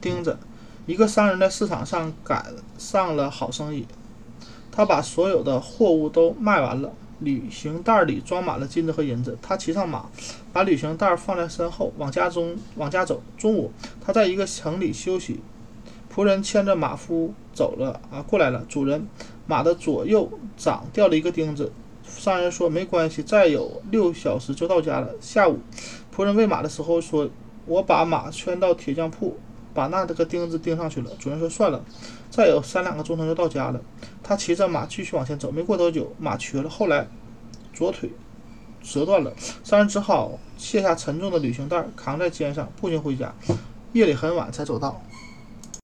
钉子。一个商人在市场上赶上了好生意，他把所有的货物都卖完了，旅行袋里装满了金子和银子。他骑上马，把旅行袋放在身后，往家中往家走。中午，他在一个城里休息，仆人牵着马夫走了啊，过来了。主人，马的左右掌掉了一个钉子。商人说：“没关系，再有六小时就到家了。”下午，仆人喂马的时候说：“我把马圈到铁匠铺。”把那这个钉子钉上去了。主人说：“算了，再有三两个钟头就到家了。”他骑着马继续往前走。没过多久，马瘸了，后来左腿折断了。三人只好卸下沉重的旅行袋，扛在肩上，步行回家。夜里很晚才走到。